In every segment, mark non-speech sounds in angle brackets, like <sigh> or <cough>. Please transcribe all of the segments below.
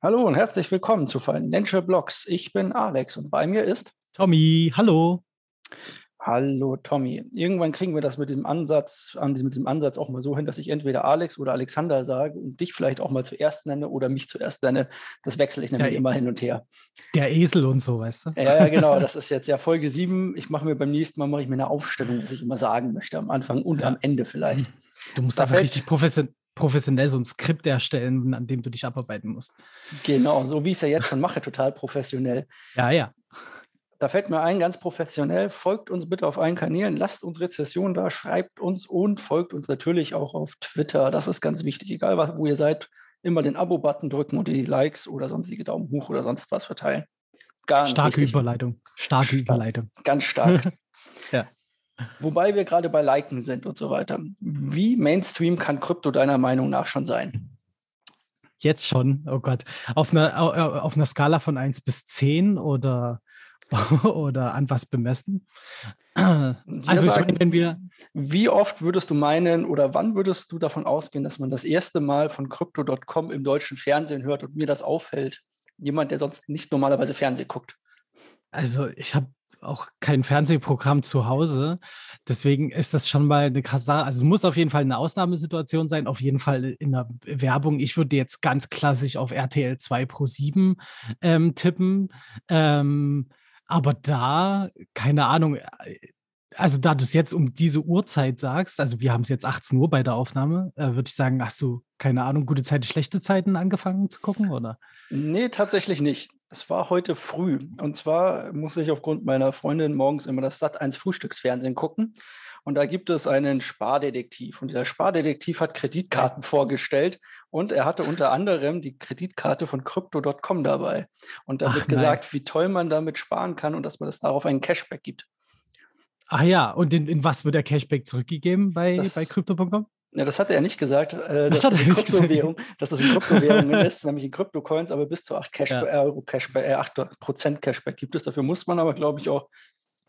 Hallo und herzlich willkommen zu Financial Blogs. Ich bin Alex und bei mir ist Tommy. Hallo. Hallo Tommy. Irgendwann kriegen wir das mit dem Ansatz, mit diesem Ansatz auch mal so hin, dass ich entweder Alex oder Alexander sage und dich vielleicht auch mal zuerst nenne oder mich zuerst nenne. Das wechsle ich nämlich ja, immer hin und her. Der Esel und so, weißt du? Ja, ja genau. <laughs> Das ist jetzt ja Folge 7. Ich mache mir beim nächsten Mal mache ich mir eine Aufstellung, was ich immer sagen möchte, am Anfang und ja. am Ende vielleicht. Du musst da einfach richtig professionell professionell so ein Skript erstellen, an dem du dich abarbeiten musst. Genau, so wie ich es ja jetzt schon mache, total professionell. Ja, ja. Da fällt mir ein, ganz professionell, folgt uns bitte auf allen Kanälen, lasst uns Rezessionen da, schreibt uns und folgt uns natürlich auch auf Twitter. Das ist ganz wichtig, egal was, wo ihr seid, immer den Abo-Button drücken und die Likes oder sonstige Daumen hoch oder sonst was verteilen. Ganz Starke wichtig. Überleitung. Starke Star Überleitung. Ganz stark. <laughs> ja. Wobei wir gerade bei Liken sind und so weiter. Wie Mainstream kann Krypto deiner Meinung nach schon sein? Jetzt schon, oh Gott. Auf einer, auf einer Skala von 1 bis 10 oder <laughs> oder an was bemessen? also ich meine, wenn wir. Wie oft würdest du meinen oder wann würdest du davon ausgehen, dass man das erste Mal von Crypto.com im deutschen Fernsehen hört und mir das auffällt? Jemand, der sonst nicht normalerweise Fernsehen guckt. Also ich habe auch kein Fernsehprogramm zu Hause. Deswegen ist das schon mal eine krasse Sache. Also es muss auf jeden Fall eine Ausnahmesituation sein, auf jeden Fall in der Werbung. Ich würde jetzt ganz klassisch auf RTL 2 Pro 7 ähm, tippen. Ähm, aber da, keine Ahnung, äh, also da du es jetzt um diese Uhrzeit sagst, also wir haben es jetzt 18 Uhr bei der Aufnahme, äh, würde ich sagen, hast du, keine Ahnung, gute Zeiten, schlechte Zeiten angefangen zu gucken, oder? Nee, tatsächlich nicht. Es war heute früh. Und zwar muss ich aufgrund meiner Freundin morgens immer das Sat 1 Frühstücksfernsehen gucken. Und da gibt es einen Spardetektiv. Und dieser Spardetektiv hat Kreditkarten vorgestellt. Und er hatte unter anderem die Kreditkarte von Crypto.com dabei. Und da Ach, wird gesagt, nein. wie toll man damit sparen kann und dass man das darauf einen Cashback gibt. Ah ja, und in, in was wird der Cashback zurückgegeben bei, bei Crypto.com? Ja, das hat er nicht gesagt, äh, dass, das das Kryptowährung, dass das in Kryptowährungen <laughs> ist, nämlich in Kryptocoins, aber bis zu 8 Cash, ja. Euro Cashback, äh, 8% Cashback gibt es. Dafür muss man aber, glaube ich, auch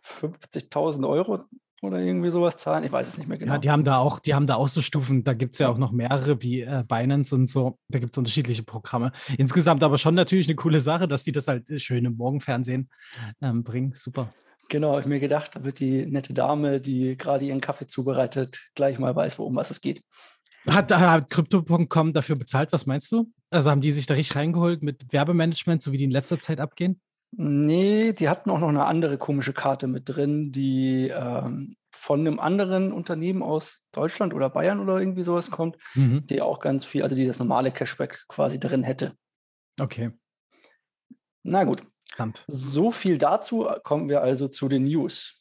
50.000 Euro oder irgendwie sowas zahlen. Ich weiß es nicht mehr genau. Ja, die haben da auch, die haben da auch so Stufen. Da gibt es ja auch noch mehrere wie äh, Binance und so. Da gibt es unterschiedliche Programme. Insgesamt aber schon natürlich eine coole Sache, dass die das halt schön im Morgenfernsehen ähm, bringen. Super. Genau, habe ich mir gedacht, damit die nette Dame, die gerade ihren Kaffee zubereitet, gleich mal weiß, worum was es geht. Hat, hat Crypto.com dafür bezahlt, was meinst du? Also haben die sich da richtig reingeholt mit Werbemanagement, so wie die in letzter Zeit abgehen? Nee, die hatten auch noch eine andere komische Karte mit drin, die ähm, von einem anderen Unternehmen aus Deutschland oder Bayern oder irgendwie sowas kommt, mhm. die auch ganz viel, also die das normale Cashback quasi drin hätte. Okay. Na gut. Spannend. So viel dazu. Kommen wir also zu den News.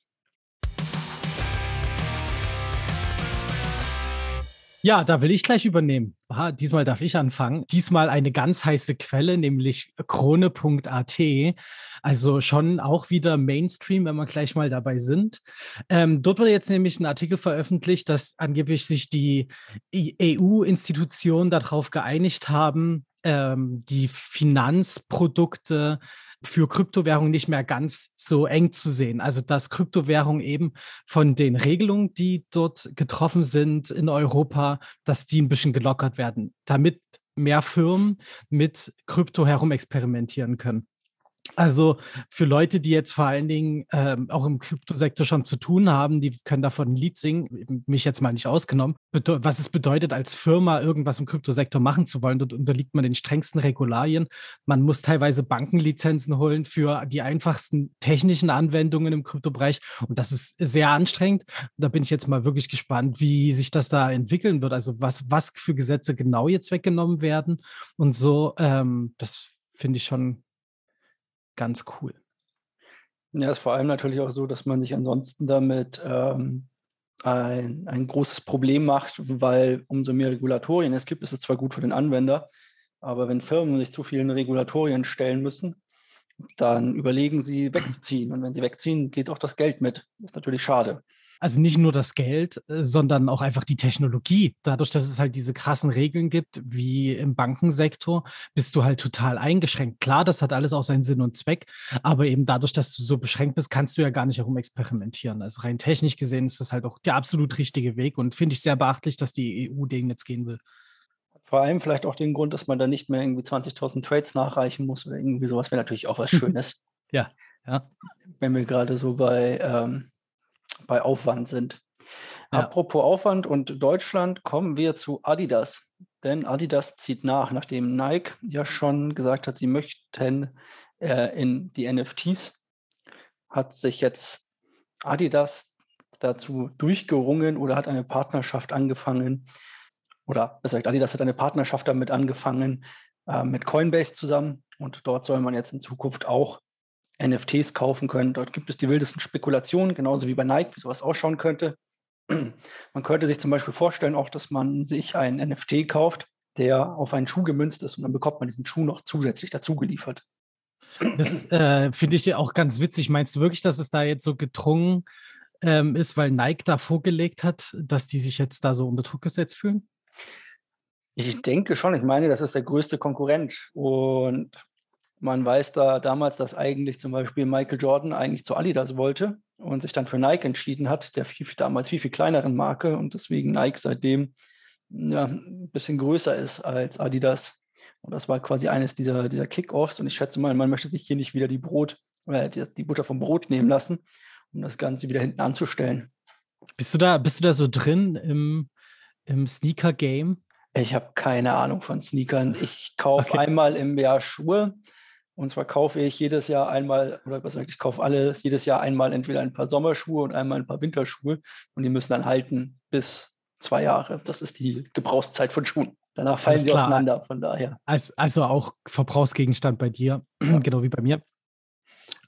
Ja, da will ich gleich übernehmen. Aha, diesmal darf ich anfangen. Diesmal eine ganz heiße Quelle, nämlich krone.at. Also schon auch wieder Mainstream, wenn wir gleich mal dabei sind. Ähm, dort wurde jetzt nämlich ein Artikel veröffentlicht, dass angeblich sich die EU-Institutionen darauf geeinigt haben, ähm, die Finanzprodukte für Kryptowährungen nicht mehr ganz so eng zu sehen. Also dass Kryptowährungen eben von den Regelungen, die dort getroffen sind in Europa, dass die ein bisschen gelockert werden, damit mehr Firmen mit Krypto herum experimentieren können. Also für Leute, die jetzt vor allen Dingen ähm, auch im Kryptosektor schon zu tun haben, die können davon ein Lied singen, mich jetzt mal nicht ausgenommen, was es bedeutet, als Firma irgendwas im Kryptosektor machen zu wollen. Dort unterliegt man den strengsten Regularien. Man muss teilweise Bankenlizenzen holen für die einfachsten technischen Anwendungen im Kryptobereich. Und das ist sehr anstrengend. Da bin ich jetzt mal wirklich gespannt, wie sich das da entwickeln wird. Also was, was für Gesetze genau jetzt weggenommen werden und so. Ähm, das finde ich schon ganz cool. Ja, ist vor allem natürlich auch so, dass man sich ansonsten damit ähm, ein, ein großes Problem macht, weil umso mehr Regulatorien es gibt, ist es zwar gut für den Anwender, aber wenn Firmen sich zu vielen Regulatorien stellen müssen, dann überlegen sie wegzuziehen. Und wenn sie wegziehen, geht auch das Geld mit. Das ist natürlich schade. Also nicht nur das Geld, äh, sondern auch einfach die Technologie. Dadurch, dass es halt diese krassen Regeln gibt, wie im Bankensektor, bist du halt total eingeschränkt. Klar, das hat alles auch seinen Sinn und Zweck, aber eben dadurch, dass du so beschränkt bist, kannst du ja gar nicht herum experimentieren. Also rein technisch gesehen ist das halt auch der absolut richtige Weg und finde ich sehr beachtlich, dass die EU den jetzt gehen will Vor allem vielleicht auch den Grund, dass man da nicht mehr irgendwie 20.000 Trades nachreichen muss oder irgendwie sowas wäre natürlich auch was <laughs> Schönes. ja, ja. Wenn wir gerade so bei, ähm, bei Aufwand sind. Ja. Apropos Aufwand und Deutschland, kommen wir zu Adidas. Denn Adidas zieht nach, nachdem Nike ja schon gesagt hat, sie möchten äh, in die NFTs, hat sich jetzt Adidas dazu durchgerungen oder hat eine Partnerschaft angefangen, oder besser gesagt, Adidas hat eine Partnerschaft damit angefangen äh, mit Coinbase zusammen und dort soll man jetzt in Zukunft auch NFTs kaufen können. Dort gibt es die wildesten Spekulationen, genauso wie bei Nike, wie sowas ausschauen könnte. Man könnte sich zum Beispiel vorstellen, auch, dass man sich ein NFT kauft, der auf einen Schuh gemünzt ist und dann bekommt man diesen Schuh noch zusätzlich dazu geliefert. Das äh, finde ich ja auch ganz witzig. Meinst du wirklich, dass es da jetzt so gedrungen ähm, ist, weil Nike da vorgelegt hat, dass die sich jetzt da so unter Druck gesetzt fühlen? Ich denke schon. Ich meine, das ist der größte Konkurrent. Und man weiß da damals, dass eigentlich zum Beispiel Michael Jordan eigentlich zu Adidas wollte und sich dann für Nike entschieden hat, der viel, damals viel, viel kleineren Marke und deswegen Nike seitdem ja, ein bisschen größer ist als Adidas. Und das war quasi eines dieser, dieser Kickoffs. Und ich schätze mal, man möchte sich hier nicht wieder die Brot, äh, die, die Butter vom Brot nehmen lassen, um das Ganze wieder hinten anzustellen. Bist du da, bist du da so drin im, im Sneaker-Game? Ich habe keine Ahnung von Sneakern. Ich kaufe okay. einmal im Jahr Schuhe. Und zwar kaufe ich jedes Jahr einmal, oder was sagt, ich kaufe alles jedes Jahr einmal entweder ein paar Sommerschuhe und einmal ein paar Winterschuhe. Und die müssen dann halten bis zwei Jahre. Das ist die Gebrauchszeit von Schuhen. Danach fallen sie auseinander, von daher. Also auch Verbrauchsgegenstand bei dir, ja. <clears throat> genau wie bei mir.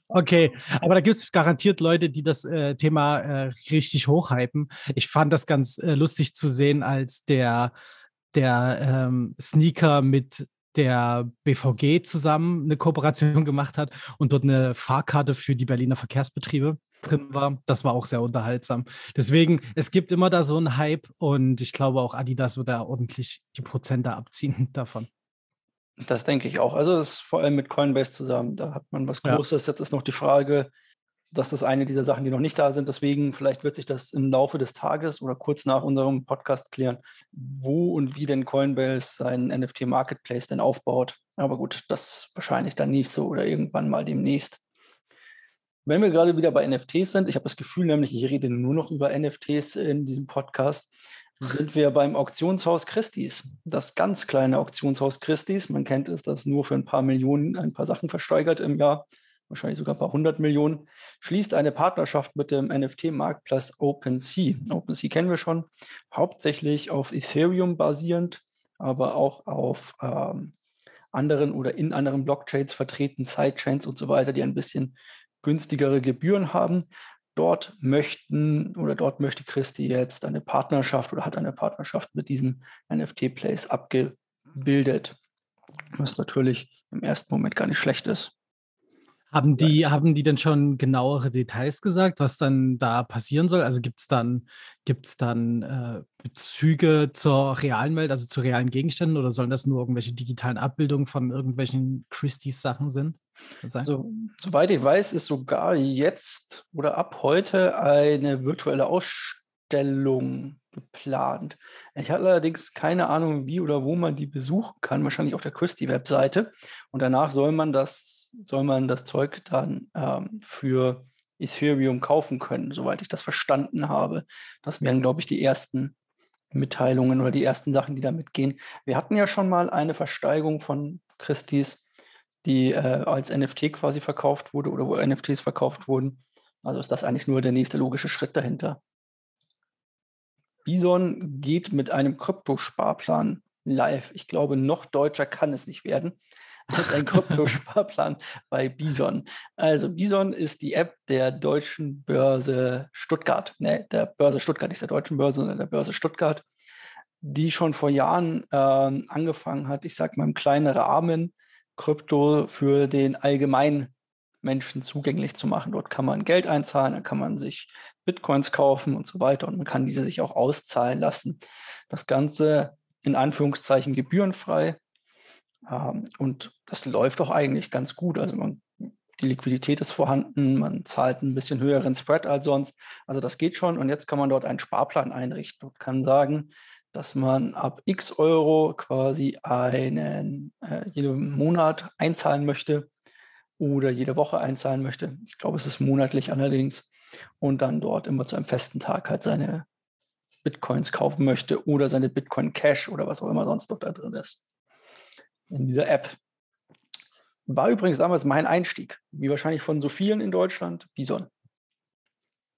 Okay, aber da gibt es garantiert Leute, die das äh, Thema äh, richtig hochhypen. Ich fand das ganz äh, lustig zu sehen, als der, der ähm, Sneaker mit der BVG zusammen eine Kooperation gemacht hat und dort eine Fahrkarte für die Berliner Verkehrsbetriebe drin war. Das war auch sehr unterhaltsam. Deswegen, es gibt immer da so einen Hype und ich glaube auch Adidas wird da ordentlich die Prozente abziehen <laughs> davon. Das denke ich auch. Also es ist vor allem mit Coinbase zusammen. Da hat man was Großes. Ja. Jetzt ist noch die Frage, das ist eine dieser Sachen, die noch nicht da sind. Deswegen, vielleicht wird sich das im Laufe des Tages oder kurz nach unserem Podcast klären, wo und wie denn Coinbase seinen NFT-Marketplace denn aufbaut. Aber gut, das wahrscheinlich dann nicht so oder irgendwann mal demnächst. Wenn wir gerade wieder bei NFTs sind, ich habe das Gefühl nämlich, ich rede nur noch über NFTs in diesem Podcast, sind wir beim Auktionshaus Christie's. Das ganz kleine Auktionshaus Christie's, man kennt es, das nur für ein paar Millionen ein paar Sachen versteigert im Jahr wahrscheinlich sogar ein paar hundert Millionen, schließt eine Partnerschaft mit dem NFT-Marktplatz OpenSea. OpenSea kennen wir schon, hauptsächlich auf Ethereum basierend, aber auch auf ähm, anderen oder in anderen Blockchains vertreten, Sidechains und so weiter, die ein bisschen günstigere Gebühren haben. Dort möchten oder dort möchte Christi jetzt eine Partnerschaft oder hat eine Partnerschaft mit diesem NFT-Place abgebildet. Was natürlich im ersten Moment gar nicht schlecht ist. Haben die, haben die denn schon genauere Details gesagt, was dann da passieren soll? Also gibt es dann, gibt's dann äh, Bezüge zur realen Welt, also zu realen Gegenständen, oder sollen das nur irgendwelche digitalen Abbildungen von irgendwelchen Christie's-Sachen sind? Also, soweit ich weiß, ist sogar jetzt oder ab heute eine virtuelle Ausstellung geplant. Ich habe allerdings keine Ahnung, wie oder wo man die besuchen kann, wahrscheinlich auf der Christie-Webseite. Und danach soll man das soll man das Zeug dann ähm, für Ethereum kaufen können, soweit ich das verstanden habe. Das wären, glaube ich, die ersten Mitteilungen oder die ersten Sachen, die damit gehen. Wir hatten ja schon mal eine Versteigerung von Christie's, die äh, als NFT quasi verkauft wurde oder wo NFTs verkauft wurden. Also ist das eigentlich nur der nächste logische Schritt dahinter. Bison geht mit einem Kryptosparplan live. Ich glaube, noch deutscher kann es nicht werden als ein Kryptosparplan bei Bison. Also Bison ist die App der deutschen Börse Stuttgart. Ne, der Börse Stuttgart, nicht der deutschen Börse, sondern der Börse Stuttgart, die schon vor Jahren äh, angefangen hat, ich sage mal im kleinen Rahmen, Krypto für den allgemeinen Menschen zugänglich zu machen. Dort kann man Geld einzahlen, dann kann man sich Bitcoins kaufen und so weiter und man kann diese sich auch auszahlen lassen. Das Ganze in Anführungszeichen gebührenfrei. Ähm, und das läuft auch eigentlich ganz gut. Also man, die Liquidität ist vorhanden, man zahlt ein bisschen höheren Spread als sonst. Also das geht schon. Und jetzt kann man dort einen Sparplan einrichten und kann sagen, dass man ab x Euro quasi einen äh, jeden Monat einzahlen möchte oder jede Woche einzahlen möchte. Ich glaube, es ist monatlich allerdings. Und dann dort immer zu einem festen Tag halt seine Bitcoins kaufen möchte oder seine Bitcoin Cash oder was auch immer sonst noch da drin ist. In dieser App. War übrigens damals mein Einstieg, wie wahrscheinlich von so vielen in Deutschland, Bison.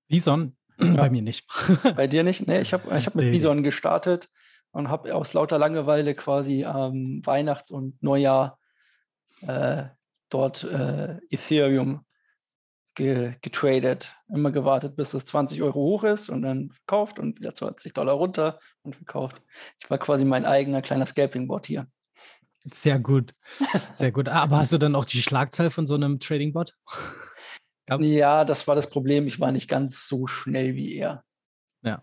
Bison? Ja. Bei mir nicht. <laughs> Bei dir nicht? Nee, ich habe ich hab mit nee. Bison gestartet und habe aus lauter Langeweile quasi ähm, Weihnachts- und Neujahr äh, dort äh, Ethereum ge getradet. Immer gewartet, bis es 20 Euro hoch ist und dann verkauft und wieder 20 Dollar runter und verkauft. Ich war quasi mein eigener kleiner Scalping-Bot hier. Sehr gut. Sehr gut. Aber hast du dann auch die Schlagzahl von so einem Trading-Bot? <laughs> ja, das war das Problem. Ich war nicht ganz so schnell wie er. Ja.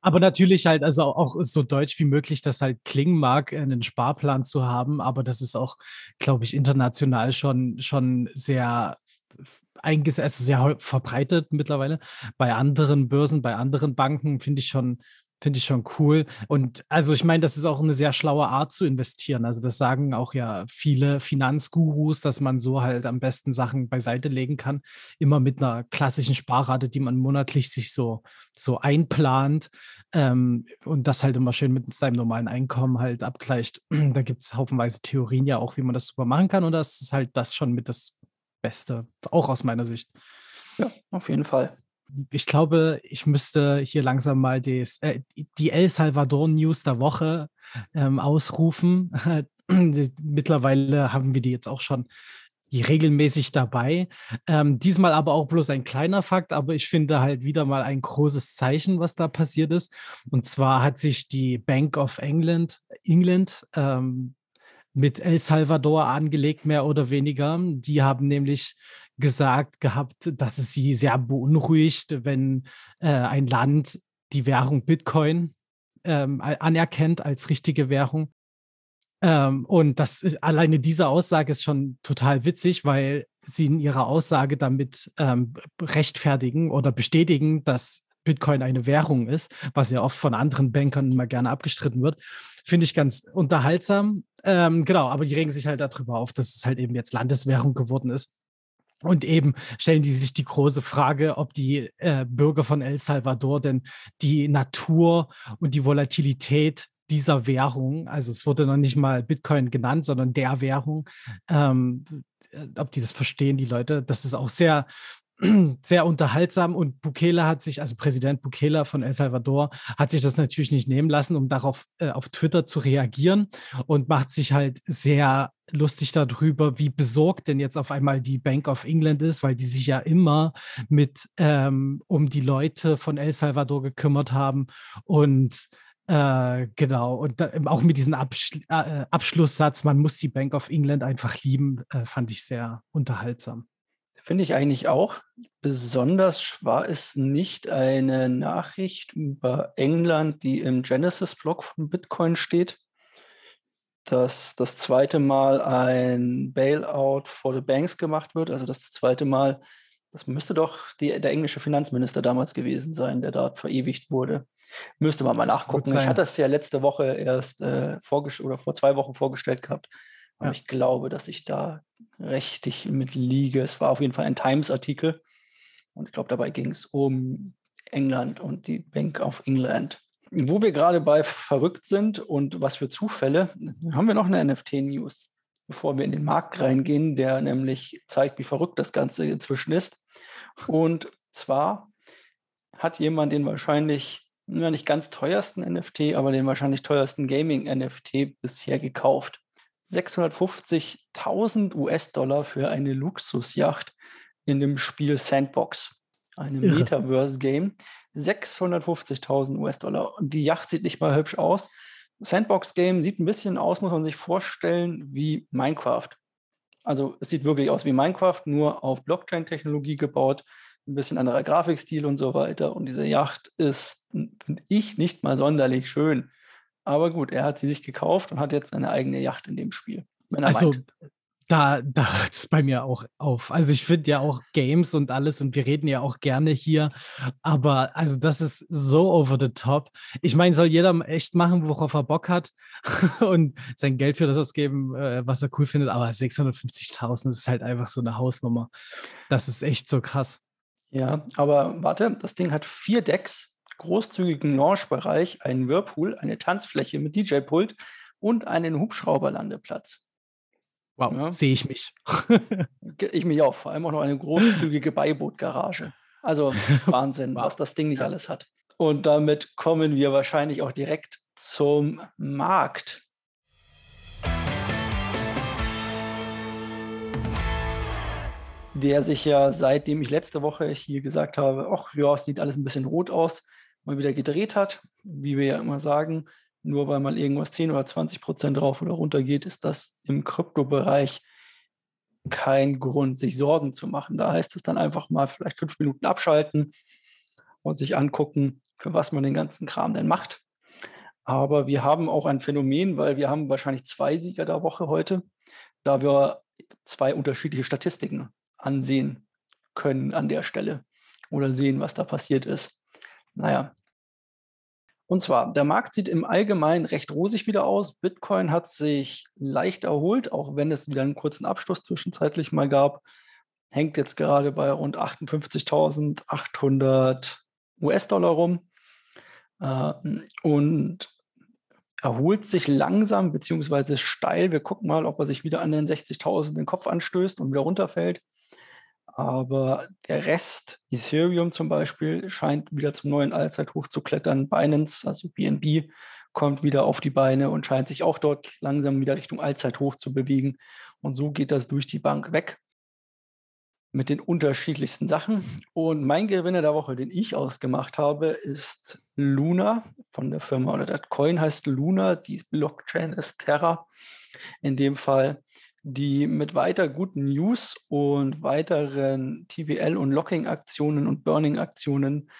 Aber natürlich halt, also auch so deutsch wie möglich, dass halt klingen mag, einen Sparplan zu haben. Aber das ist auch, glaube ich, international schon, schon sehr eingesetzt, also sehr verbreitet mittlerweile. Bei anderen Börsen, bei anderen Banken finde ich schon, Finde ich schon cool. Und also ich meine, das ist auch eine sehr schlaue Art zu investieren. Also das sagen auch ja viele Finanzgurus, dass man so halt am besten Sachen beiseite legen kann. Immer mit einer klassischen Sparrate, die man monatlich sich so, so einplant ähm, und das halt immer schön mit seinem normalen Einkommen halt abgleicht. <clears throat> Da gibt es haufenweise Theorien ja auch, wie man das super machen kann. Und das ist halt das schon mit das Beste, auch aus meiner Sicht. Ja, auf jeden Fall ich glaube, ich müsste hier langsam mal des, äh, die El Salvador News der Woche ähm, ausrufen. Mittlerweile haben wir die jetzt auch schon regelmäßig dabei. Ähm, diesmal aber auch bloß ein kleiner Fakt, aber ich finde halt wieder mal ein großes Zeichen, was da passiert ist. Und zwar hat sich die Bank of England, England ähm, mit El Salvador angelegt, mehr oder weniger. Die haben nämlich gesagt gehabt, dass es sie sehr beunruhigt, wenn äh, ein Land die Währung Bitcoin ähm, anerkennt als richtige Währung. Ähm, und das ist, alleine diese Aussage ist schon total witzig, weil sie in ihrer Aussage damit ähm, rechtfertigen oder bestätigen, dass Bitcoin eine Währung ist, was ja oft von anderen Bankern immer gerne abgestritten wird. Finde ich ganz unterhaltsam. Ähm, genau, aber die regen sich halt darüber auf, dass es halt eben jetzt Landeswährung geworden ist. Und eben stellen die sich die große Frage, ob die äh, Bürger von El Salvador denn die Natur und die Volatilität dieser Währung, also es wurde noch nicht mal Bitcoin genannt, sondern der Währung, ähm, äh, ob die das verstehen, die Leute. Das ist auch sehr sehr unterhaltsam und Bukele hat sich, also Präsident Bukele von El Salvador, hat sich das natürlich nicht nehmen lassen, um darauf äh, auf Twitter zu reagieren und macht sich halt sehr lustig darüber, wie besorgt denn jetzt auf einmal die Bank of England ist, weil die sich ja immer mit ähm, um die Leute von El Salvador gekümmert haben und äh, genau, und da, auch mit diesem Absch äh, Abschlusssatz, man muss die Bank of England einfach lieben, äh, fand ich sehr unterhaltsam. Finde ich eigentlich auch. Besonders schwer ist nicht eine Nachricht über England, die im Genesis-Blog von Bitcoin steht, dass das zweite Mal ein Bailout for the Banks gemacht wird. Also dass das zweite Mal, das müsste doch die, der englische Finanzminister damals gewesen sein, der dort verewigt wurde. Müsste man mal das nachgucken. Ich hatte das ja letzte Woche erst äh, oder vor zwei Wochen vorgestellt gehabt. Aber ja. ich glaube, dass ich da richtig mit liege. Es war auf jeden Fall ein Times-Artikel. Und ich glaube, dabei ging es um England und die Bank of England. Wo wir gerade bei verrückt sind und was für Zufälle, haben wir noch eine NFT-News, bevor wir in den Markt reingehen, der nämlich zeigt, wie verrückt das Ganze inzwischen ist. Und zwar hat jemand den wahrscheinlich, ja, nicht ganz teuersten NFT, aber den wahrscheinlich teuersten Gaming-NFT bisher gekauft. 650.000 US-Dollar für eine Luxusjacht in dem Spiel Sandbox, einem Metaverse-Game. 650.000 US-Dollar. Die Yacht sieht nicht mal hübsch aus. Sandbox-Game sieht ein bisschen aus, muss man sich vorstellen, wie Minecraft. Also es sieht wirklich aus wie Minecraft, nur auf Blockchain-Technologie gebaut, ein bisschen anderer Grafikstil und so weiter. Und diese Yacht ist, finde ich, nicht mal sonderlich schön. Aber gut, er hat sie sich gekauft und hat jetzt eine eigene Yacht in dem Spiel. also, da, da hört es bei mir auch auf. Also ich finde ja auch Games und alles und wir reden ja auch gerne hier, aber also das ist so over the top. Ich meine, soll jeder echt machen, worauf er Bock hat <laughs> und sein Geld für das ausgeben, äh, was er cool findet, aber 650.000 ist halt einfach so eine Hausnummer. Das ist echt so krass. Ja, aber warte, das Ding hat vier Decks, großzügigen Launchbereich, einen Whirlpool, eine Tanzfläche mit DJ-Pult und einen Hubschrauberlandeplatz. Wow, ja. sehe ich mich. <laughs> ich mich auch, vor allem auch noch eine großzügige Beibootgarage. Also <laughs> Wahnsinn, wow. was das Ding nicht ja. alles hat. Und damit kommen wir wahrscheinlich auch direkt zum Markt. Der sich ja, seitdem ich letzte Woche hier gesagt habe, ach ja, es sieht alles ein bisschen rot aus, mal wieder gedreht hat. Wie wir ja immer sagen, nur weil mal irgendwas 10 oder 20 Prozent rauf oder runter geht, ist das im Kryptobereich kein Grund, sich Sorgen zu machen. Da heißt es dann einfach mal vielleicht fünf Minuten abschalten und sich angucken, für was man den ganzen Kram denn macht. Aber wir haben auch ein Phänomen, weil wir haben wahrscheinlich zwei Sieger der Woche heute, da wir zwei unterschiedliche Statistiken ansehen können an der Stelle oder sehen, was da passiert ist. Naja, und zwar, der Markt sieht im Allgemeinen recht rosig wieder aus. Bitcoin hat sich leicht erholt, auch wenn es wieder einen kurzen Abschluss zwischenzeitlich mal gab. Hängt jetzt gerade bei rund 58.800 US-Dollar rum äh, und erholt sich langsam beziehungsweise steil. Wir gucken mal, ob er sich wieder an den 60.000 den Kopf anstößt und wieder runterfällt. Aber der Rest, Ethereum zum Beispiel, scheint wieder zum neuen Allzeithoch zu klettern. Binance, also BNB, kommt wieder auf die Beine und scheint sich auch dort langsam wieder Richtung Allzeithoch zu bewegen. Und so geht das durch die Bank weg mit den unterschiedlichsten Sachen. Und mein Gewinner der Woche, den ich ausgemacht habe, ist Luna von der Firma, oder das Coin heißt Luna, die Blockchain ist Terra in dem Fall die mit weiter guten News und weiteren TVL- und Locking-Aktionen und Burning-Aktionen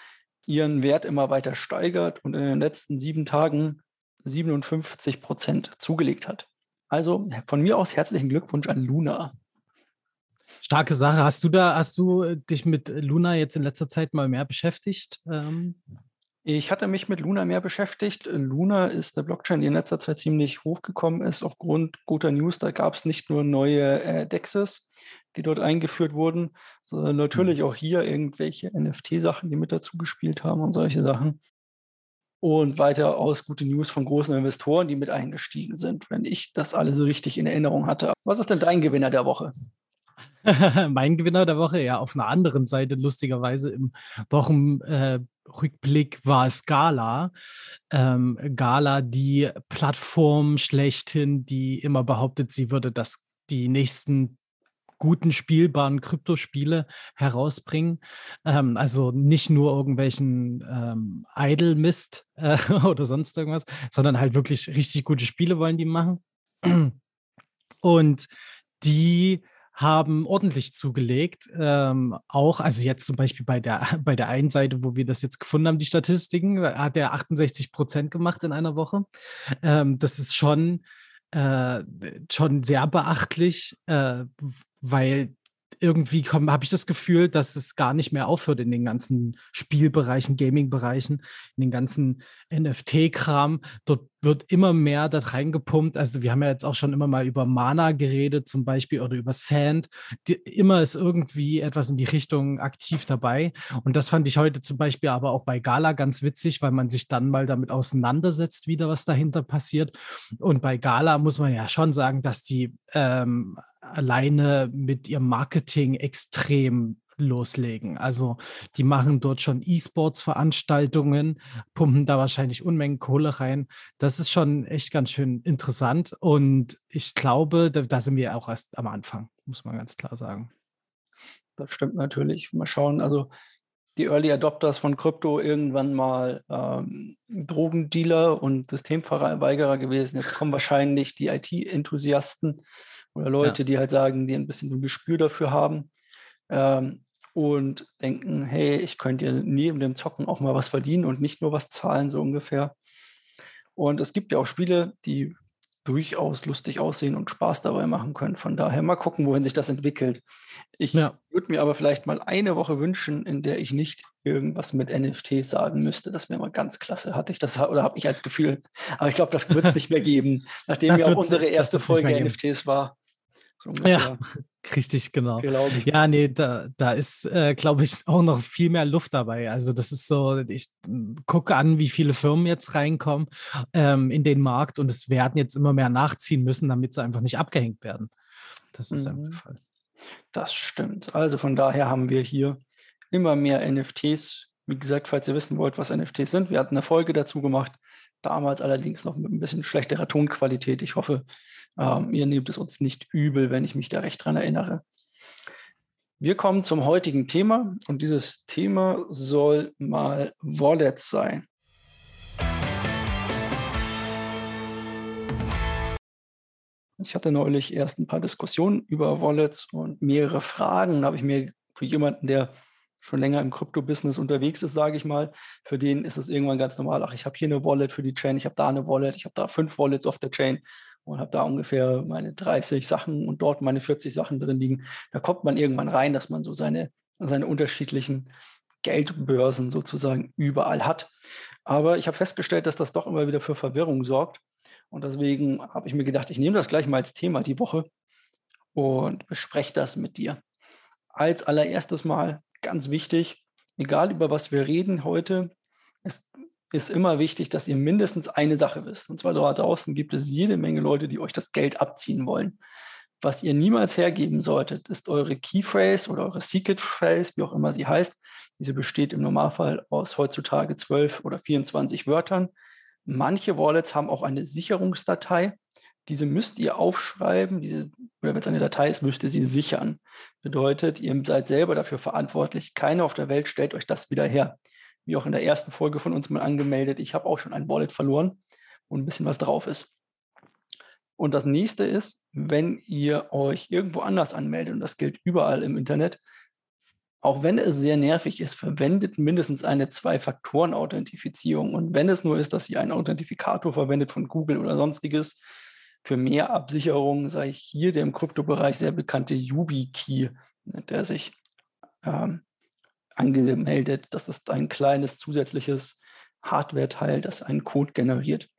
ihren Wert immer weiter steigert und in den letzten sieben Tagen 57 Prozent zugelegt hat. Also von mir aus herzlichen Glückwunsch an Luna. Starke Sache. Hast du da, hast du dich mit Luna jetzt in letzter Zeit mal mehr beschäftigt? Ähm ich hatte mich mit Luna mehr beschäftigt. Luna ist der Blockchain, die in letzter Zeit ziemlich hochgekommen ist, aufgrund guter News. Da gab es nicht nur neue äh, Dexes, die dort eingeführt wurden, sondern natürlich mhm. auch hier irgendwelche NFT-Sachen, die mit dazu gespielt haben und solche Sachen. Und weiter aus gute News von großen Investoren, die mit eingestiegen sind, wenn ich das alles richtig in Erinnerung hatte. Was ist denn dein Gewinner der Woche? <laughs> mein Gewinner der Woche, ja, auf einer anderen Seite, lustigerweise im Wochenrückblick äh, war es Gala. Ähm, Gala, die Plattform schlechthin, die immer behauptet, sie würde das die nächsten guten spielbaren Kryptospiele herausbringen. Ähm, also nicht nur irgendwelchen ähm, Idle-Mist äh, <laughs> oder sonst irgendwas, sondern halt wirklich richtig gute Spiele wollen die machen. <clears throat> Und die haben ordentlich zugelegt. Ähm, auch, also jetzt zum Beispiel bei der, <laughs> bei der einen Seite, wo wir das jetzt gefunden haben, die Statistiken, hat er 68 Prozent gemacht in einer Woche. Ähm, das ist schon, äh, schon sehr beachtlich, äh, weil irgendwie habe ich das Gefühl, dass es gar nicht mehr aufhört in den ganzen Spielbereichen, Gaming-Bereichen, in den ganzen NFT-Kram. Dort wird immer mehr da reingepumpt. Also wir haben ja jetzt auch schon immer mal über Mana geredet zum Beispiel oder über Sand. Die, immer ist irgendwie etwas in die Richtung aktiv dabei. Und das fand ich heute zum Beispiel aber auch bei Gala ganz witzig, weil man sich dann mal damit auseinandersetzt, wieder was dahinter passiert. Und bei Gala muss man ja schon sagen, dass die ähm, alleine mit ihrem Marketing extrem loslegen. Also die machen dort schon E-Sports-Veranstaltungen, pumpen da wahrscheinlich Unmengen Kohle rein. Das ist schon echt ganz schön interessant und ich glaube, da, da sind wir auch erst am Anfang, muss man ganz klar sagen. Das stimmt natürlich. Mal schauen, also die Early Adopters von Krypto irgendwann mal ähm, Drogendealer und Systemverweigerer gewesen. Jetzt kommen wahrscheinlich die IT-Enthusiasten oder Leute, ja. die halt sagen, die ein bisschen so ein Gespür dafür haben ähm, und denken, hey, ich könnte ja neben dem Zocken auch mal was verdienen und nicht nur was zahlen, so ungefähr. Und es gibt ja auch Spiele, die durchaus lustig aussehen und Spaß dabei machen können. Von daher mal gucken, wohin sich das entwickelt. Ich ja. würde mir aber vielleicht mal eine Woche wünschen, in der ich nicht irgendwas mit NFTs sagen müsste. Das wäre mal ganz klasse. Hatte ich das oder habe ich als Gefühl. Aber ich glaube, das wird es <laughs> nicht mehr geben, nachdem ja auch unsere erste Folge NFTs war. So ja, <laughs> richtig, genau. Ja, nee, da, da ist, äh, glaube ich, auch noch viel mehr Luft dabei. Also das ist so, ich gucke an, wie viele Firmen jetzt reinkommen ähm, in den Markt und es werden jetzt immer mehr nachziehen müssen, damit sie einfach nicht abgehängt werden. Das ist mhm. der Fall. Das stimmt. Also von daher haben wir hier immer mehr NFTs. Wie gesagt, falls ihr wissen wollt, was NFTs sind, wir hatten eine Folge dazu gemacht. Damals allerdings noch mit ein bisschen schlechterer Tonqualität. Ich hoffe, ähm, ihr nehmt es uns nicht übel, wenn ich mich da recht dran erinnere. Wir kommen zum heutigen Thema und dieses Thema soll mal Wallets sein. Ich hatte neulich erst ein paar Diskussionen über Wallets und mehrere Fragen. Da habe ich mir für jemanden, der schon länger im Krypto-Business unterwegs ist, sage ich mal, für den ist es irgendwann ganz normal. Ach, ich habe hier eine Wallet für die Chain, ich habe da eine Wallet, ich habe da fünf Wallets auf der Chain und habe da ungefähr meine 30 Sachen und dort meine 40 Sachen drin liegen. Da kommt man irgendwann rein, dass man so seine, seine unterschiedlichen Geldbörsen sozusagen überall hat. Aber ich habe festgestellt, dass das doch immer wieder für Verwirrung sorgt. Und deswegen habe ich mir gedacht, ich nehme das gleich mal als Thema die Woche und bespreche das mit dir. Als allererstes Mal ganz wichtig, egal über was wir reden heute, es ist immer wichtig, dass ihr mindestens eine Sache wisst. Und zwar dort draußen gibt es jede Menge Leute, die euch das Geld abziehen wollen. Was ihr niemals hergeben solltet, ist eure Keyphrase oder eure Secret Phrase, wie auch immer sie heißt. Diese besteht im Normalfall aus heutzutage 12 oder 24 Wörtern. Manche Wallets haben auch eine Sicherungsdatei. Diese müsst ihr aufschreiben, diese, oder wenn es eine Datei ist, müsst ihr sie sichern. Bedeutet, ihr seid selber dafür verantwortlich. Keiner auf der Welt stellt euch das wieder her wie auch in der ersten Folge von uns mal angemeldet, ich habe auch schon ein Wallet verloren und ein bisschen was drauf ist. Und das nächste ist, wenn ihr euch irgendwo anders anmeldet, und das gilt überall im Internet, auch wenn es sehr nervig ist, verwendet mindestens eine Zwei-Faktoren-Authentifizierung. Und wenn es nur ist, dass ihr einen Authentifikator verwendet von Google oder sonstiges, für mehr Absicherung sei hier der im Kryptobereich sehr bekannte YubiKey, der sich ähm, angemeldet. Das ist ein kleines zusätzliches Hardware-Teil, das einen Code generiert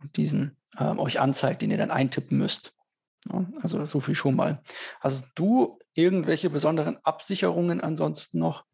und diesen ähm, euch anzeigt, den ihr dann eintippen müsst. Ja, also so viel schon mal. Hast du irgendwelche besonderen Absicherungen ansonsten noch?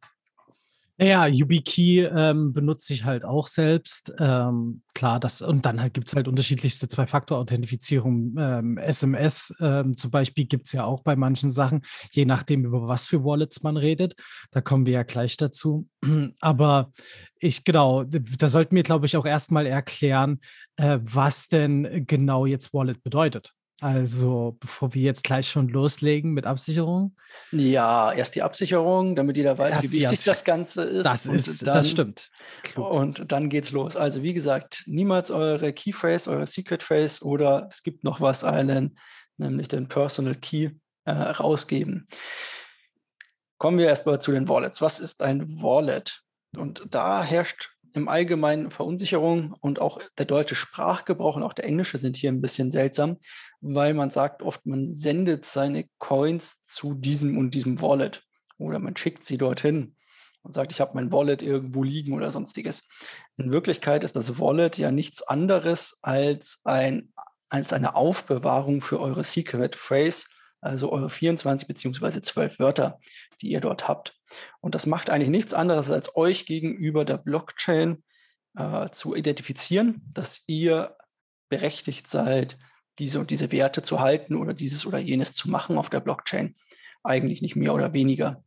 Naja, YubiKey ähm, benutze ich halt auch selbst. Ähm, klar, das und dann halt gibt es halt unterschiedlichste Zwei-Faktor-Authentifizierung. Ähm, SMS ähm, zum Beispiel gibt es ja auch bei manchen Sachen, je nachdem, über was für Wallets man redet. Da kommen wir ja gleich dazu. <clears throat> Aber ich, genau, da sollten wir, glaube ich, auch erstmal erklären, äh, was denn genau jetzt Wallet bedeutet. Also, bevor wir jetzt gleich schon loslegen mit Absicherung. Ja, erst die Absicherung, damit jeder weiß, erst wie wichtig das Ganze ist. Das ist, dann, das stimmt. Das und dann geht's los. Also, wie gesagt, niemals eure Keyphrase, eure Secret Phrase oder es gibt noch was, einen, nämlich den Personal Key äh, rausgeben. Kommen wir erstmal zu den Wallets. Was ist ein Wallet? Und da herrscht im Allgemeinen Verunsicherung und auch der deutsche Sprachgebrauch und auch der englische sind hier ein bisschen seltsam, weil man sagt oft, man sendet seine Coins zu diesem und diesem Wallet oder man schickt sie dorthin und sagt, ich habe mein Wallet irgendwo liegen oder sonstiges. In Wirklichkeit ist das Wallet ja nichts anderes als, ein, als eine Aufbewahrung für eure Secret Phrase, also eure 24 beziehungsweise 12 Wörter, die ihr dort habt. Und das macht eigentlich nichts anderes, als euch gegenüber der Blockchain äh, zu identifizieren, dass ihr berechtigt seid, diese und diese Werte zu halten oder dieses oder jenes zu machen auf der Blockchain. Eigentlich nicht mehr oder weniger.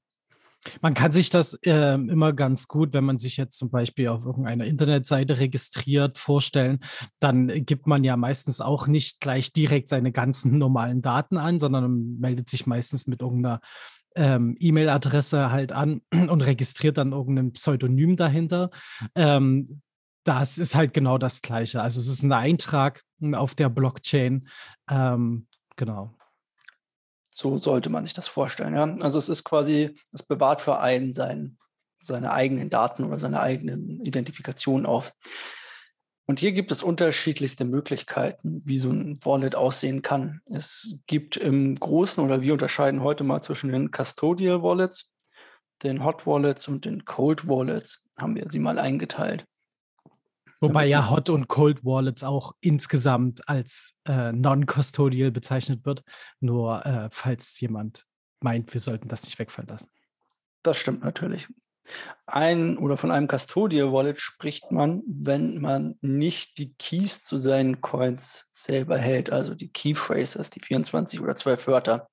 Man kann sich das äh, immer ganz gut, wenn man sich jetzt zum Beispiel auf irgendeiner Internetseite registriert, vorstellen. Dann gibt man ja meistens auch nicht gleich direkt seine ganzen normalen Daten an, sondern meldet sich meistens mit irgendeiner ähm, E-Mail-Adresse halt an und registriert dann irgendein Pseudonym dahinter. Ähm, das ist halt genau das Gleiche. Also es ist ein Eintrag auf der Blockchain. Ähm, genau. So sollte man sich das vorstellen. Ja? Also es ist quasi, es bewahrt für einen sein, seine eigenen Daten oder seine eigenen Identifikationen auf. Und hier gibt es unterschiedlichste Möglichkeiten, wie so ein Wallet aussehen kann. Es gibt im Großen oder wir unterscheiden heute mal zwischen den Custodial Wallets, den Hot Wallets und den Cold Wallets, haben wir sie mal eingeteilt. Wobei ja Hot und Cold Wallets auch insgesamt als äh, non-custodial bezeichnet wird. Nur äh, falls jemand meint, wir sollten das nicht wegfallen lassen. Das stimmt natürlich. Ein oder von einem Custodial Wallet spricht man, wenn man nicht die Keys zu seinen Coins selber hält, also die Key Phrases, die 24 oder 12 Wörter.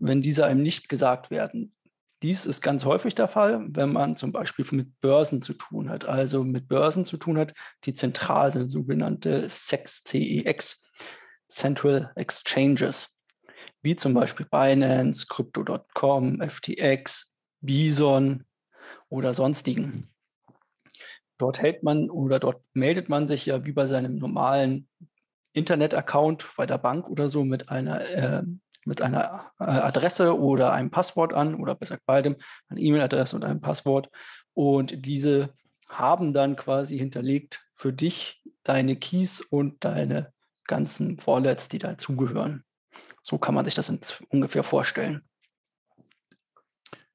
Wenn diese einem nicht gesagt werden, dies ist ganz häufig der Fall, wenn man zum Beispiel mit Börsen zu tun hat, also mit Börsen zu tun hat, die zentral sind, sogenannte SEX, CEX, Central Exchanges, wie zum Beispiel Binance, Crypto.com, FTX, Bison oder sonstigen. Dort hält man oder dort meldet man sich ja wie bei seinem normalen Internet-Account bei der Bank oder so mit einer äh, mit einer äh, Adresse oder einem Passwort an oder besser beidem, eine E-Mail-Adresse und ein Passwort. Und diese haben dann quasi hinterlegt für dich deine Keys und deine ganzen Wallets, die dazugehören. So kann man sich das ungefähr vorstellen.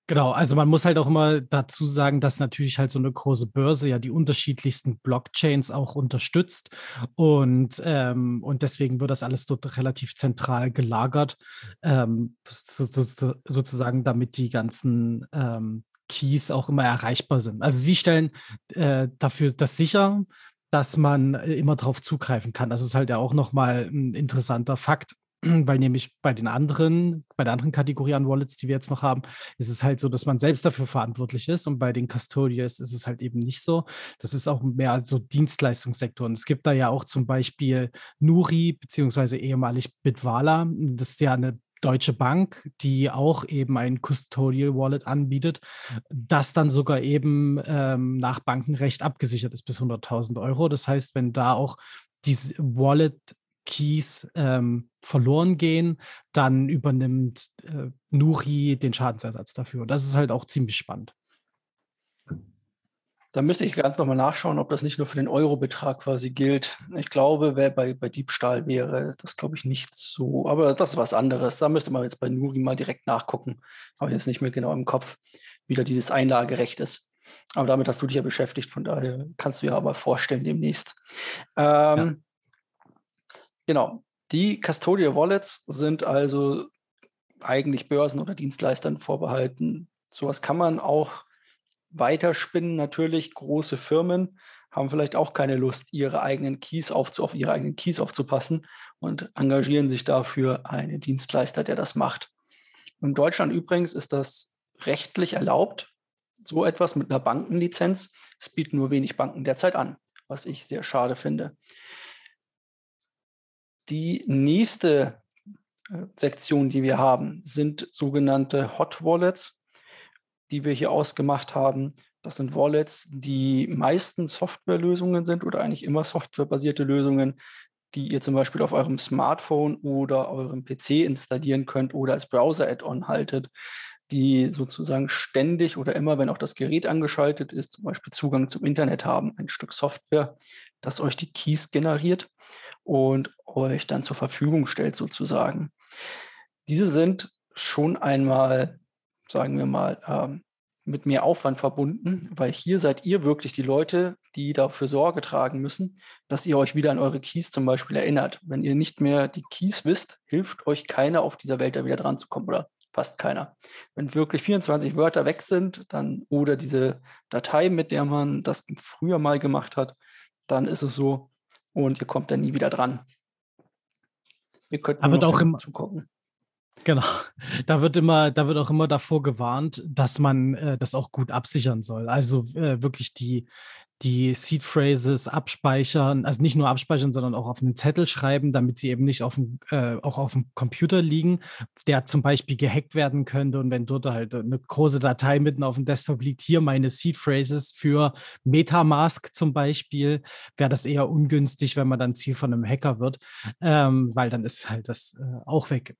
Genau, also man muss halt auch immer dazu sagen, dass natürlich halt so eine große Börse ja die unterschiedlichsten Blockchains auch unterstützt und, ähm, und deswegen wird das alles dort relativ zentral gelagert, ähm, so, so, sozusagen damit die ganzen ähm, Keys auch immer erreichbar sind. Also sie stellen äh, dafür das sicher, dass man äh, immer darauf zugreifen kann. Das ist halt ja auch nochmal ein interessanter Fakt <clears throat> weil nämlich bei den anderen, bei der anderen Kategorie an Wallets, die wir jetzt noch haben, ist es halt so, dass man selbst dafür verantwortlich ist und bei den Custodians ist es halt eben nicht so. Das ist auch mehr so Dienstleistungssektor. Und es gibt da ja auch zum Beispiel Nuri, beziehungsweise ehemalig Bitwala. Das ist ja eine Deutsche Bank, die auch eben ein Custodial Wallet anbietet, das dann sogar eben ähm, nach Bankenrecht abgesichert ist bis 100.000 Euro. Das heißt, wenn da auch dieses Wallet Keys ähm, verloren gehen, dann übernimmt äh, Nuri den Schadensersatz dafür. Und das ist halt auch ziemlich spannend. Da müsste ich ganz nochmal nachschauen, ob das nicht nur für den Eurobetrag quasi gilt. Ich glaube, wer bei, bei Diebstahl wäre, das glaube ich nicht so. Aber das ist was anderes. Da müsste man jetzt bei Nuri mal direkt nachgucken. Habe ich jetzt nicht mehr genau im Kopf, wie da dieses Einlagerecht ist. Aber damit hast du dich ja beschäftigt, von daher kannst du ja aber vorstellen demnächst. Ähm, ja. Genau. Die Custodial Wallets sind also eigentlich Börsen oder Dienstleistern vorbehalten. Sowas kann man auch weiterspinnen. Natürlich große Firmen haben vielleicht auch keine Lust, ihre eigenen Keys aufzu auf ihre eigenen Keys aufzupassen und engagieren sich dafür einen Dienstleister, der das macht. In Deutschland übrigens ist das rechtlich erlaubt, so etwas mit einer Bankenlizenz. Es bieten nur wenig Banken derzeit an, was ich sehr schade finde. Die nächste äh, Sektion, die wir haben, sind sogenannte Hot Wallets, die wir hier ausgemacht haben. Das sind Wallets, die meistens Softwarelösungen sind oder eigentlich immer softwarebasierte Lösungen, die ihr zum Beispiel auf eurem Smartphone oder eurem PC installieren könnt oder als Browser-Add-on haltet, die sozusagen ständig oder immer, wenn auch das Gerät angeschaltet ist, zum Beispiel Zugang zum Internet haben, ein Stück Software, das euch die Keys generiert und euch dann zur Verfügung stellt sozusagen. Diese sind schon einmal, sagen wir mal, ähm, mit mehr Aufwand verbunden, weil hier seid ihr wirklich die Leute, die dafür Sorge tragen müssen, dass ihr euch wieder an eure Keys zum Beispiel erinnert. Wenn ihr nicht mehr die Keys wisst, hilft euch keiner auf dieser Welt da wieder dran zu kommen oder fast keiner. Wenn wirklich 24 Wörter weg sind, dann oder diese Datei, mit der man das früher mal gemacht hat, dann ist es so und ihr kommt dann nie wieder dran. Ihr könnt nur wird auch immer zugucken. Genau. <laughs> Da wird immer, da wird auch immer davor gewarnt, dass man äh, das auch gut absichern soll. Also äh, wirklich die, die Seed Phrases abspeichern, also nicht nur abspeichern, sondern auch auf einen Zettel schreiben, damit sie eben nicht auf dem, äh, auch auf dem Computer liegen, der zum Beispiel gehackt werden könnte. Und wenn dort halt eine große Datei mitten auf dem Desktop liegt, hier meine Seed Phrases für Metamask zum Beispiel, wäre das eher ungünstig, wenn man dann Ziel von einem Hacker wird, ähm, weil dann ist halt das äh, auch weg.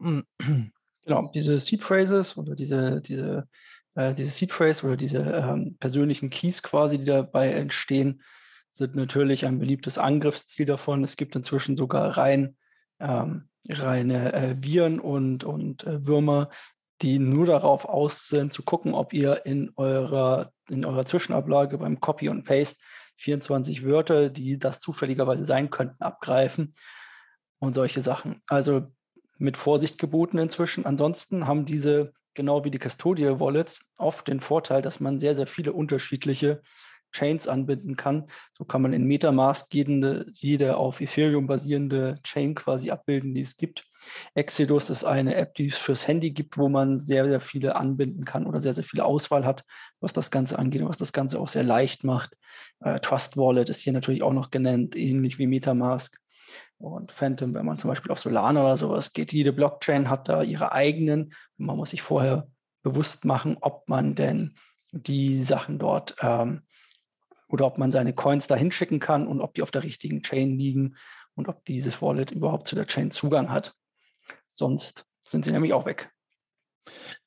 Genau, diese Seed Phrases oder diese, diese äh, diese Seed Phrase oder diese ähm, persönlichen Keys quasi, die dabei entstehen, sind natürlich ein beliebtes Angriffsziel davon. Es gibt inzwischen sogar rein, ähm, reine äh, Viren und, und äh, Würmer, die nur darauf aus sind, zu gucken, ob ihr in eurer, in eurer Zwischenablage beim Copy und Paste 24 Wörter, die das zufälligerweise sein könnten, abgreifen und solche Sachen. Also mit Vorsicht geboten inzwischen. Ansonsten haben diese, genau wie die Custodial Wallets, oft den Vorteil, dass man sehr, sehr viele unterschiedliche Chains anbinden kann. So kann man in Metamask jede, jede auf Ethereum basierende Chain quasi abbilden, die es gibt. Exodus ist eine App, die es fürs Handy gibt, wo man sehr, sehr viele anbinden kann oder sehr, sehr viele Auswahl hat, was das Ganze angeht und was das Ganze auch sehr leicht macht. Äh, Trust Wallet ist hier natürlich auch noch genannt, ähnlich wie Metamask. Und Phantom, wenn man zum Beispiel auf Solana oder sowas geht, jede Blockchain hat da ihre eigenen. man muss sich vorher bewusst machen, ob man denn die Sachen dort ähm, oder ob man seine Coins da hinschicken kann und ob die auf der richtigen Chain liegen und ob dieses Wallet überhaupt zu der Chain Zugang hat. Sonst sind sie nämlich auch weg.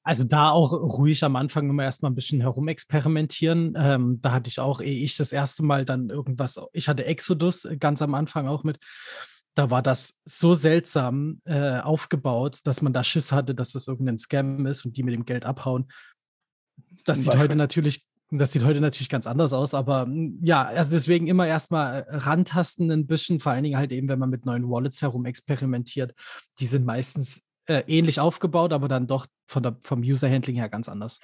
Also da auch ruhig am Anfang immer erstmal ein bisschen herumexperimentieren. Ähm, da hatte ich auch, ehe ich das erste Mal dann irgendwas, ich hatte Exodus ganz am Anfang auch mit. Da war das so seltsam äh, aufgebaut, dass man da Schiss hatte, dass das irgendein Scam ist und die mit dem Geld abhauen. Das sieht heute natürlich das sieht heute natürlich ganz anders aus, aber hm, ja, also deswegen immer erstmal äh, rantasten ein bisschen, vor allen Dingen halt eben, wenn man mit neuen Wallets herum experimentiert. Die sind meistens äh, ähnlich aufgebaut, aber dann doch von der, vom User-Handling her ganz anders.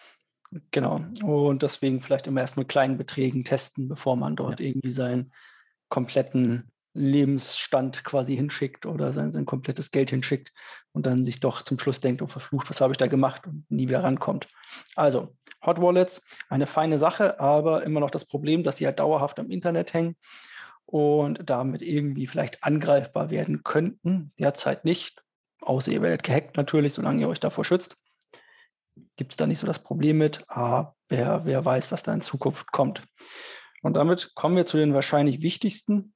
Genau. Und deswegen vielleicht immer erst mit kleinen Beträgen testen, bevor man dort ja. irgendwie seinen kompletten Lebensstand quasi hinschickt oder sein, sein komplettes Geld hinschickt und dann sich doch zum Schluss denkt, oh verflucht, was habe ich da gemacht und nie wieder rankommt. Also Hot Wallets, eine feine Sache, aber immer noch das Problem, dass sie halt dauerhaft am Internet hängen und damit irgendwie vielleicht angreifbar werden könnten. Derzeit nicht, außer ihr werdet gehackt natürlich, solange ihr euch davor schützt. Gibt es da nicht so das Problem mit, aber wer weiß, was da in Zukunft kommt. Und damit kommen wir zu den wahrscheinlich wichtigsten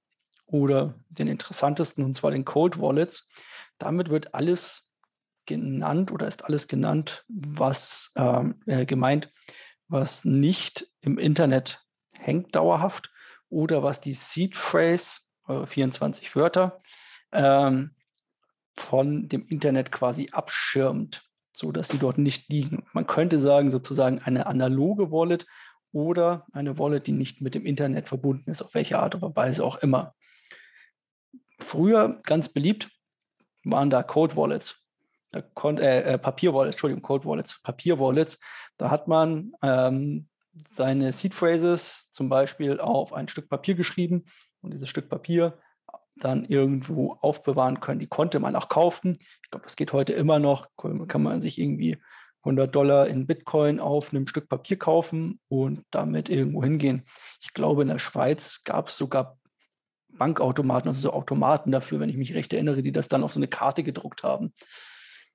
oder den interessantesten, und zwar den Cold Wallets. Damit wird alles genannt oder ist alles genannt, was ähm, äh, gemeint, was nicht im Internet hängt dauerhaft oder was die Seed Phrase, äh, 24 Wörter, ähm, von dem Internet quasi abschirmt, sodass sie dort nicht liegen. Man könnte sagen, sozusagen eine analoge Wallet oder eine Wallet, die nicht mit dem Internet verbunden ist, auf welche Art oder Weise auch immer. Früher ganz beliebt waren da Code Wallets, äh, äh, Papier Wallets, Entschuldigung, Code Wallets, Papier Wallets. Da hat man ähm, seine Seed Phrases zum Beispiel auf ein Stück Papier geschrieben und dieses Stück Papier dann irgendwo aufbewahren können. Die konnte man auch kaufen. Ich glaube, das geht heute immer noch. Kann man sich irgendwie 100 Dollar in Bitcoin auf einem Stück Papier kaufen und damit irgendwo hingehen. Ich glaube, in der Schweiz gab es sogar Bankautomaten, also so Automaten dafür, wenn ich mich recht erinnere, die das dann auf so eine Karte gedruckt haben.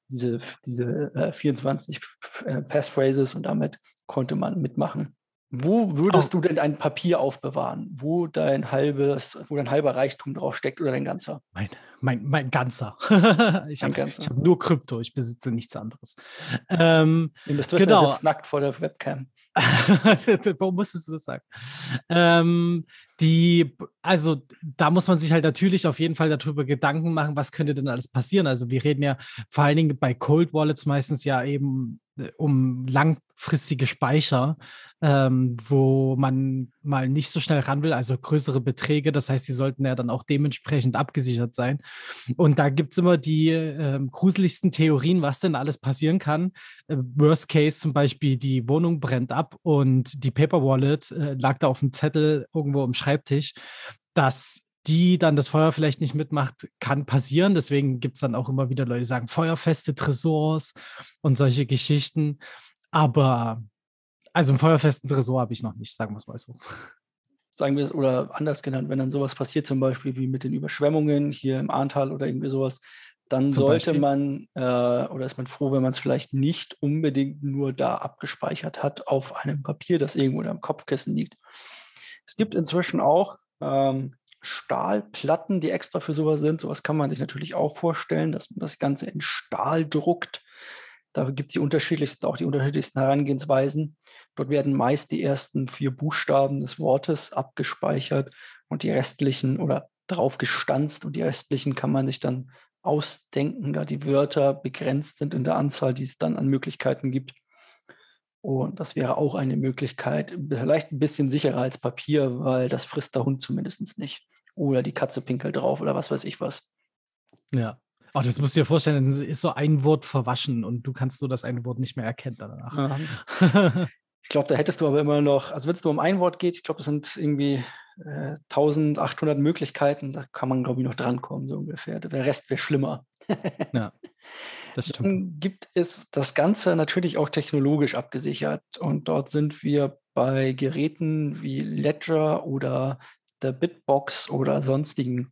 Diese, diese äh, 24 äh, Passphrases und damit konnte man mitmachen. Wo würdest oh. du denn ein Papier aufbewahren, wo dein halbes, wo dein halber Reichtum draufsteckt oder dein ganzer? Mein, mein, mein ganzer. <laughs> ich habe hab nur Krypto, ich besitze nichts anderes. Ähm, Ihr müsst wissen, genau. er sitzt nackt vor der Webcam. <laughs> Warum musstest du das sagen? Ähm, die, also da muss man sich halt natürlich auf jeden Fall darüber Gedanken machen, was könnte denn alles passieren. Also wir reden ja vor allen Dingen bei Cold Wallets meistens ja eben um langfristige Speicher, ähm, wo man mal nicht so schnell ran will, also größere Beträge. Das heißt, die sollten ja dann auch dementsprechend abgesichert sein. Und da gibt es immer die äh, gruseligsten Theorien, was denn alles passieren kann. Äh, worst Case zum Beispiel, die Wohnung brennt ab und die Paper Wallet äh, lag da auf dem Zettel irgendwo im Schreibtisch. dass die dann das Feuer vielleicht nicht mitmacht, kann passieren. Deswegen gibt es dann auch immer wieder Leute, die sagen, feuerfeste Tresors und solche Geschichten. Aber also einen feuerfesten Tresor habe ich noch nicht, sagen wir es mal so. Sagen wir es oder anders genannt, wenn dann sowas passiert, zum Beispiel wie mit den Überschwemmungen hier im Ahrtal oder irgendwie sowas, dann zum sollte Beispiel? man äh, oder ist man froh, wenn man es vielleicht nicht unbedingt nur da abgespeichert hat auf einem Papier, das irgendwo in einem Kopfkissen liegt. Es gibt inzwischen auch ähm, Stahlplatten, die extra für sowas sind. Sowas kann man sich natürlich auch vorstellen, dass man das Ganze in Stahl druckt. Da gibt es die unterschiedlichsten, auch die unterschiedlichsten Herangehensweisen. Dort werden meist die ersten vier Buchstaben des Wortes abgespeichert und die restlichen oder drauf gestanzt und die restlichen kann man sich dann ausdenken, da die Wörter begrenzt sind in der Anzahl, die es dann an Möglichkeiten gibt. Und das wäre auch eine Möglichkeit, vielleicht ein bisschen sicherer als Papier, weil das frisst der Hund zumindest nicht. Oder die Katze pinkelt drauf oder was weiß ich was. Ja. Oh, das musst du dir vorstellen, dann ist so ein Wort verwaschen und du kannst nur das eine Wort nicht mehr erkennen danach. Ja. <laughs> ich glaube, da hättest du aber immer noch, also wenn es nur um ein Wort geht, ich glaube, das sind irgendwie äh, 1800 Möglichkeiten, da kann man, glaube ich, noch drankommen, so ungefähr. Der Rest wäre schlimmer. ja. Das <laughs> stimmt. Dann gibt es das Ganze natürlich auch technologisch abgesichert. Und dort sind wir bei Geräten wie Ledger oder der Bitbox oder sonstigen,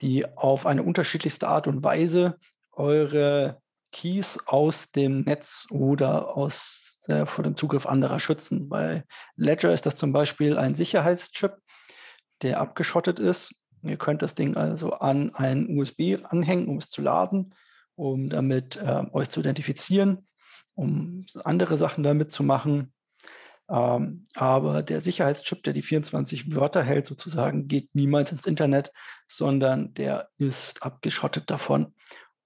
die auf eine unterschiedlichste Art und Weise eure Keys aus dem Netz oder aus äh, vor dem Zugriff anderer schützen. Bei Ledger ist das zum Beispiel ein Sicherheitschip, der abgeschottet ist. Ihr könnt das Ding also an ein USB anhängen, um es zu laden um damit äh, euch zu identifizieren, um andere Sachen damit zu machen. Ähm, aber der Sicherheitschip, der die 24 Wörter hält, sozusagen, geht niemals ins Internet, sondern der ist abgeschottet davon.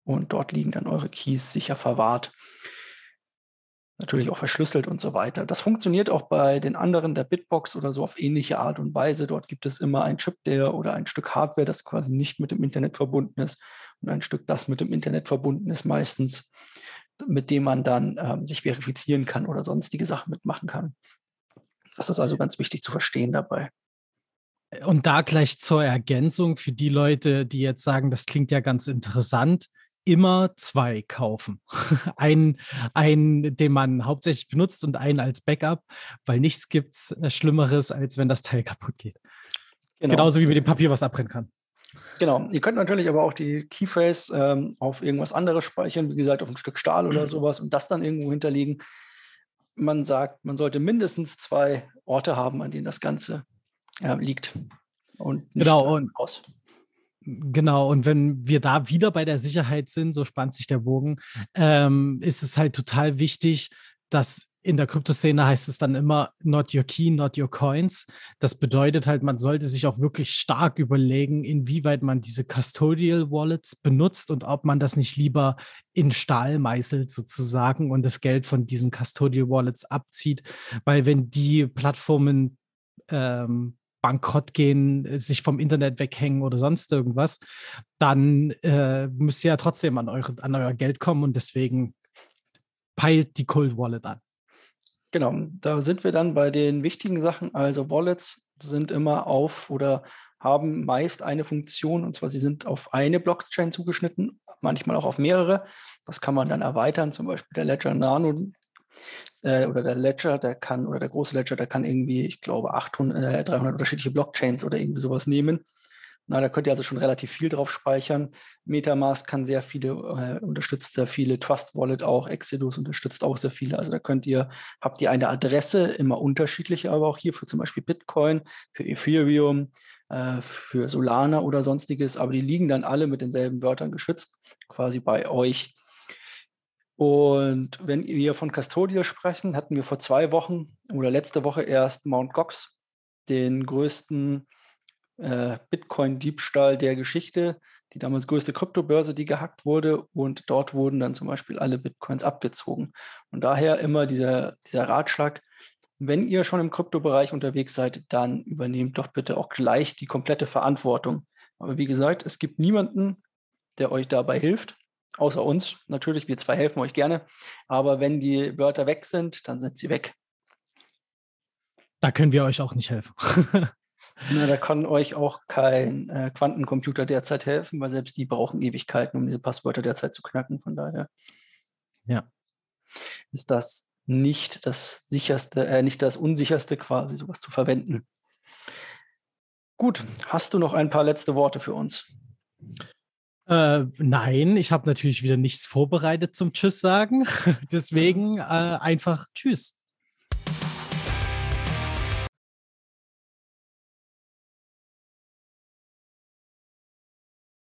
Und dort liegen dann eure Keys sicher verwahrt. Natürlich auch verschlüsselt und so weiter. Das funktioniert auch bei den anderen der Bitbox oder so auf ähnliche Art und Weise. Dort gibt es immer ein Chip, der oder ein Stück Hardware, das quasi nicht mit dem Internet verbunden ist und ein Stück, das mit dem Internet verbunden ist, meistens, mit dem man dann ähm, sich verifizieren kann oder sonstige Sachen mitmachen kann. Das ist also ganz wichtig zu verstehen dabei. Und da gleich zur Ergänzung für die Leute, die jetzt sagen, das klingt ja ganz interessant immer zwei kaufen. <laughs> einen, einen, den man hauptsächlich benutzt und einen als Backup, weil nichts gibt es äh, Schlimmeres, als wenn das Teil kaputt geht. Genau. Genauso wie mit dem Papier, was abbrennen kann. Genau, ihr könnt natürlich aber auch die Keyphrase ähm, auf irgendwas anderes speichern, wie gesagt, auf ein Stück Stahl oder mhm. sowas und das dann irgendwo hinterlegen. Man sagt, man sollte mindestens zwei Orte haben, an denen das Ganze äh, liegt. Und nicht genau, und aus. Genau, und wenn wir da wieder bei der Sicherheit sind, so spannt sich der Bogen, ähm, ist es halt total wichtig, dass in der Kryptoszene heißt es dann immer, not your key, not your coins. Das bedeutet halt, man sollte sich auch wirklich stark überlegen, inwieweit man diese Custodial Wallets benutzt und ob man das nicht lieber in Stahl meißelt sozusagen und das Geld von diesen Custodial Wallets abzieht. Weil wenn die Plattformen ähm, bankrott gehen, sich vom Internet weghängen oder sonst irgendwas, dann äh, müsst ihr ja trotzdem an, eure, an euer Geld kommen und deswegen peilt die Cold Wallet an. Genau, da sind wir dann bei den wichtigen Sachen. Also Wallets sind immer auf oder haben meist eine Funktion, und zwar sie sind auf eine Blockchain zugeschnitten, manchmal auch auf mehrere. Das kann man dann erweitern, zum Beispiel der Ledger Nano äh, oder der Ledger, der kann, oder der große Ledger, der kann irgendwie, ich glaube, 800, äh, 300 unterschiedliche Blockchains oder irgendwie sowas nehmen. Na, da könnt ihr also schon relativ viel drauf speichern. Metamask kann sehr viele, äh, unterstützt sehr viele, Trust Wallet auch, Exodus unterstützt auch sehr viele. Also da könnt ihr, habt ihr eine Adresse, immer unterschiedliche, aber auch hier für zum Beispiel Bitcoin, für Ethereum, äh, für Solana oder sonstiges, aber die liegen dann alle mit denselben Wörtern geschützt, quasi bei euch. Und wenn wir von Custodia sprechen, hatten wir vor zwei Wochen oder letzte Woche erst Mt. Gox, den größten äh, Bitcoin-Diebstahl der Geschichte, die damals größte Kryptobörse, die gehackt wurde. Und dort wurden dann zum Beispiel alle Bitcoins abgezogen. Und daher immer dieser, dieser Ratschlag, wenn ihr schon im Kryptobereich unterwegs seid, dann übernehmt doch bitte auch gleich die komplette Verantwortung. Aber wie gesagt, es gibt niemanden, der euch dabei hilft, außer uns. Natürlich, wir zwei helfen euch gerne. Aber wenn die Wörter weg sind, dann sind sie weg. Da können wir euch auch nicht helfen. <laughs> Na, da kann euch auch kein äh, Quantencomputer derzeit helfen, weil selbst die brauchen Ewigkeiten, um diese Passwörter derzeit zu knacken. Von daher ja. ist das nicht das sicherste, äh, nicht das unsicherste quasi, sowas zu verwenden. Gut, hast du noch ein paar letzte Worte für uns? Äh, nein, ich habe natürlich wieder nichts vorbereitet zum Tschüss sagen. <laughs> Deswegen äh, einfach Tschüss.